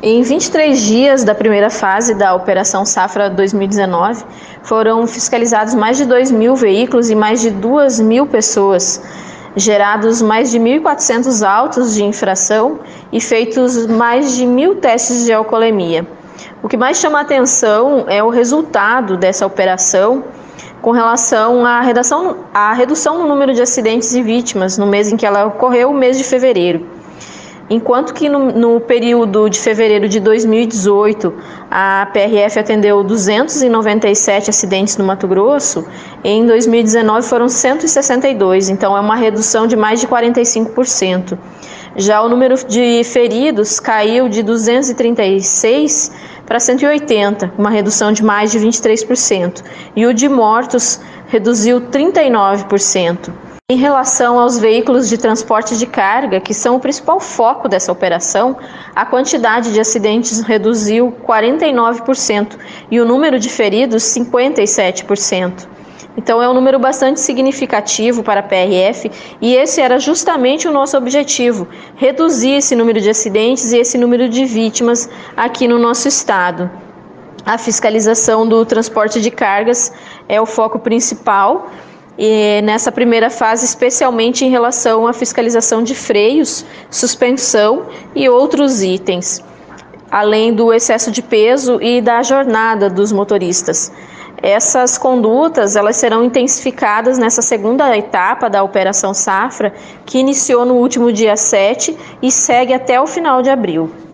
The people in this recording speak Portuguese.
Em 23 dias da primeira fase da Operação Safra 2019, foram fiscalizados mais de 2 mil veículos e mais de 2 mil pessoas, gerados mais de 1.400 autos de infração e feitos mais de mil testes de alcoolemia. O que mais chama a atenção é o resultado dessa operação com relação à, redação, à redução no número de acidentes e vítimas no mês em que ela ocorreu, o mês de fevereiro. Enquanto que no, no, período de fevereiro de 2018 a PRF atendeu 297 acidentes no Mato Grosso, em 2019 foram 162, então é uma redução de mais de 45%. Já o número de feridos caiu de 236 para 180, uma redução de mais de 23%, e o de mortos reduziu 39%. Em relação aos veículos de transporte de carga, que são o principal foco dessa operação, a quantidade de acidentes reduziu 49% e o número de feridos 57%. Então é um número bastante significativo para a PRF e esse era justamente o nosso objetivo: reduzir esse número de acidentes e esse número de vítimas aqui no nosso estado. A fiscalização do transporte de cargas é o foco principal e nessa primeira fase, especialmente em relação à fiscalização de freios, suspensão e outros itens, além do excesso de peso e da jornada dos motoristas. Essas condutas elas serão intensificadas nessa segunda etapa da Operação Safra, que iniciou no último dia 7 e segue até o final de abril.